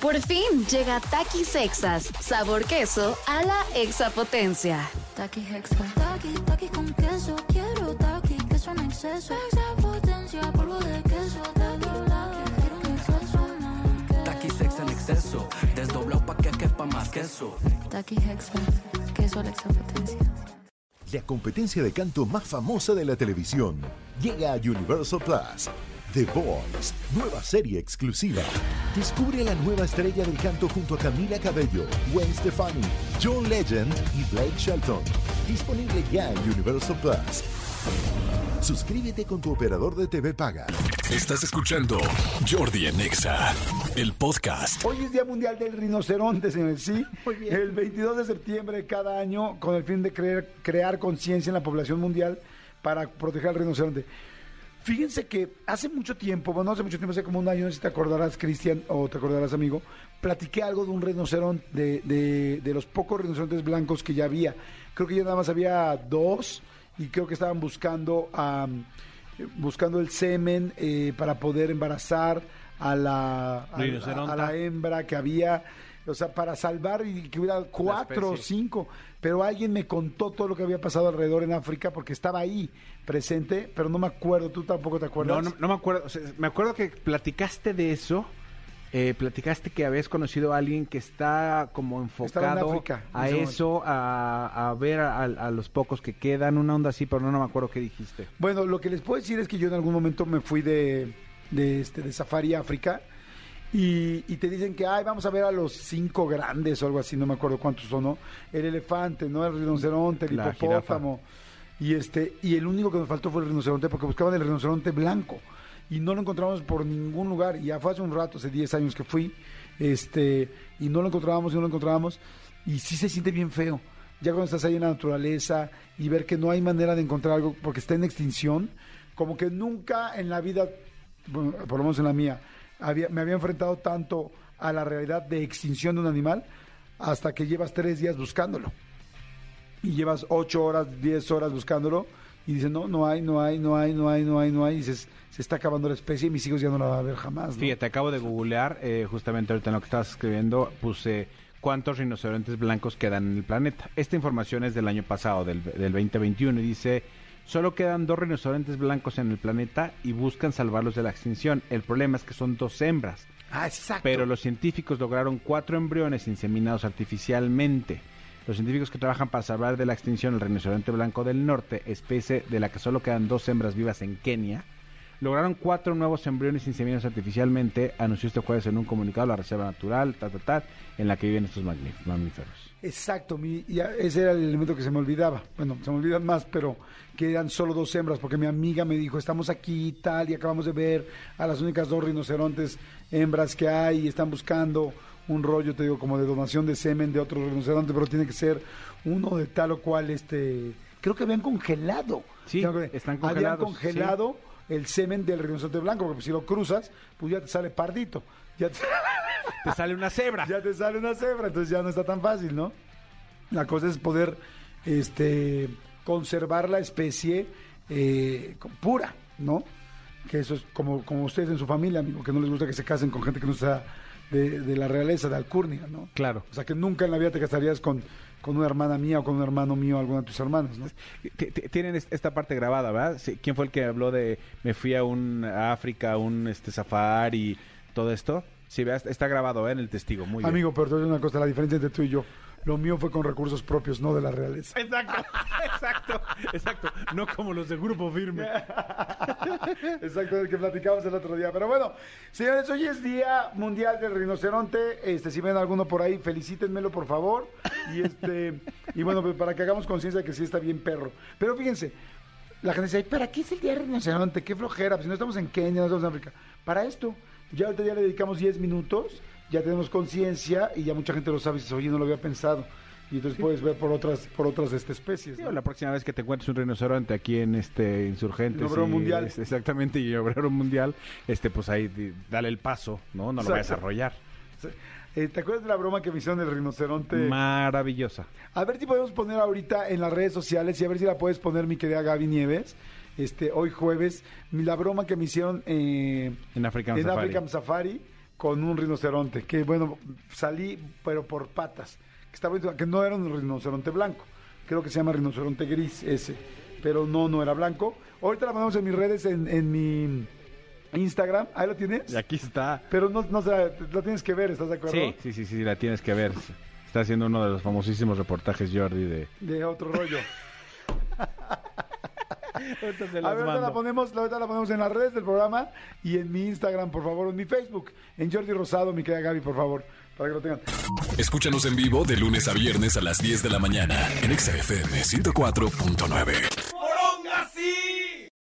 Por fin llega Takis Sexas, sabor queso a la exapotencia. Taki Hexa. Taki, taki con queso. Quiero taki, queso en exceso. Exapotencia, polvo de queso. Taki, taki, quiero un exceso más. Taqui sex en exceso, desdoblado pa' que quepa más queso. Taki Hexa. Queso a la exapotencia. La competencia de canto más famosa de la televisión llega a Universal Plus. The Voice, nueva serie exclusiva. Descubre a la nueva estrella del canto junto a Camila Cabello, Gwen Stefani, John Legend y Blake Shelton. Disponible ya en Universal Plus. Suscríbete con tu operador de TV Paga. Estás escuchando Jordi en Exa, el podcast. Hoy es Día Mundial del Rinoceronte, señores. Sí, el 22 de septiembre de cada año, con el fin de crear conciencia en la población mundial para proteger al rinoceronte. Fíjense que hace mucho tiempo, bueno, no hace mucho tiempo, hace como un año, no sé si te acordarás, Cristian, o te acordarás, amigo, platiqué algo de un rinoceronte, de, de, de los pocos rinocerontes blancos que ya había. Creo que ya nada más había dos y creo que estaban buscando, buscando el semen eh, para poder embarazar a la, a la hembra que había, o sea, para salvar y que hubiera cuatro o cinco. Pero alguien me contó todo lo que había pasado alrededor en África porque estaba ahí presente, pero no me acuerdo, tú tampoco te acuerdas. No, no, no me acuerdo. o sea, me acuerdo que platicaste de eso. eh, platicaste que habías conocido a alguien que está como Estaba en enfocado África, en a eso, a, a ver a, a los pocos que quedan, una onda así, pero no, no me acuerdo qué dijiste. Bueno, lo que les puedo decir es que yo en algún momento me fui de, de, este, de Safari a África y, y te dicen que, ay, vamos a ver a los cinco grandes o algo así, no me acuerdo cuántos son, ¿no? El elefante, ¿no? El rinoceronte, el La hipopótamo. Y, este, y el único que nos faltó fue el rinoceronte porque buscaban el rinoceronte blanco y no lo encontramos por ningún lugar. Y ya fue hace un rato, hace 10 años que fui, este, y no lo encontrábamos y no lo encontrábamos. Y sí se siente bien feo. Ya cuando estás ahí en la naturaleza y ver que no hay manera de encontrar algo porque está en extinción, como que nunca en la vida, bueno, por lo menos en la mía, me había enfrentado tanto a la realidad de extinción de un animal hasta que llevas tres días buscándolo y llevas ocho horas, diez horas buscándolo y dices, no, no hay, no hay, no hay, no hay, no hay, no hay, y dices, se está acabando la especie y mis hijos ya no la van a ver jamás. ¿no? Fíjate, acabo de googlear, eh, justamente ahorita en lo que estabas escribiendo, puse cuántos rinocerontes blancos quedan en el planeta. Esta información es del año pasado, del, del 2021, y dice, solo quedan dos rinocerontes blancos en el planeta y buscan salvarlos de la extinción. El problema es que son dos hembras. Ah, exacto. Pero los científicos lograron cuatro embriones inseminados artificialmente. Los científicos que trabajan para salvar de la extinción el rinoceronte blanco del norte, especie de la que solo quedan dos hembras vivas en Kenia, lograron cuatro nuevos embriones inseminados artificialmente, anunció este jueves en un comunicado la Reserva Natural, ta, ta, ta, en la que viven estos mamíferos. Exacto, mi, y a- ese era el elemento que se me olvidaba. Bueno, se me olvidan más, pero que eran solo dos hembras, porque mi amiga me dijo, estamos aquí y tal, y acabamos de ver a las únicas dos rinocerontes hembras que hay, y están buscando un rollo, te digo, como de donación de semen de otro rinoceronte, pero tiene que ser uno de tal o cual, este, creo que habían congelado. Sí, están Habían congelados, congelado el semen del rinoceronte blanco, porque si lo cruzas, pues ya te sale pardito. Ya te- Te sale una cebra. ya te sale una cebra, entonces ya no está tan fácil, ¿no? La cosa es poder este, conservar la especie eh, pura, ¿no? Que eso es como, como ustedes en su familia, amigo, que no les gusta que se casen con gente que no sea de, de la realeza, de alcurnia, ¿no? Claro. O sea, que nunca en la vida te casarías con, con una hermana mía o con un hermano mío, alguna de tus hermanas, ¿no? Tienen es- esta parte grabada, ¿verdad? Sí, ¿Quién fue el que habló de me fui a un a África, a un este safari, todo esto? Sí, ¿verdad? está grabado ¿eh? en el testigo, muy bien. Amigo, pero te voy a decir una cosa, la diferencia entre tú y yo, lo mío fue con recursos propios, no de la realeza. Exacto, exacto, exacto. No como los de Grupo Firme. Exacto, del que platicamos el otro día. Pero bueno, señores, hoy es Día Mundial del Rinoceronte. Este, si ven alguno por ahí, felicítenmelo, por favor. Y este, y bueno, pues para que hagamos conciencia de que sí está bien perro. Pero fíjense, la gente dice, "Ay, ¿para qué es el Día del Rinoceronte? Qué flojera, pues si no estamos en Kenia, no estamos en África. Para esto, ya ahorita ya le dedicamos 10 minutos, ya tenemos conciencia y ya mucha gente lo sabe y dice, oye, no lo había pensado. Y entonces puedes ver por otras, por otras especies. Sí, ¿no? o la próxima vez que te encuentres un rinoceronte aquí en este Insurgentes. En Obrero y- Mundial. es- exactamente, y Obrero Mundial, este, pues ahí dale el paso, ¿no? No lo vayas a arrollar. Eh, ¿Te acuerdas de la broma que me hicieron del rinoceronte? Maravillosa. A ver si podemos poner ahorita en las redes sociales y a ver si la puedes poner mi querida Gaby Nieves. Este, hoy jueves, la broma que me hicieron eh, En African en Safari. African Safari con un rinoceronte, que bueno, salí, pero por patas, que estaba que no era un rinoceronte blanco, creo que se llama rinoceronte gris ese, pero no, no era blanco. Ahorita la ponemos en mis redes, en, en mi Instagram, ahí lo tienes. Y aquí está. Pero no, no sé, lo tienes que ver, ¿estás de acuerdo? Sí, sí, sí, sí, la tienes que ver. Está haciendo uno de los famosísimos reportajes Jordi de... De otro rollo. Ahorita se A ver, ahorita mando. la, ponemos, ahorita la ponemos en las redes del programa y en mi Instagram, por favor, en mi Facebook, en Jordi Rosado, mi querida Gaby, por favor, para que lo tengan. Escúchanos en vivo de lunes a viernes a las 10 de la mañana en Exa FM 104.9.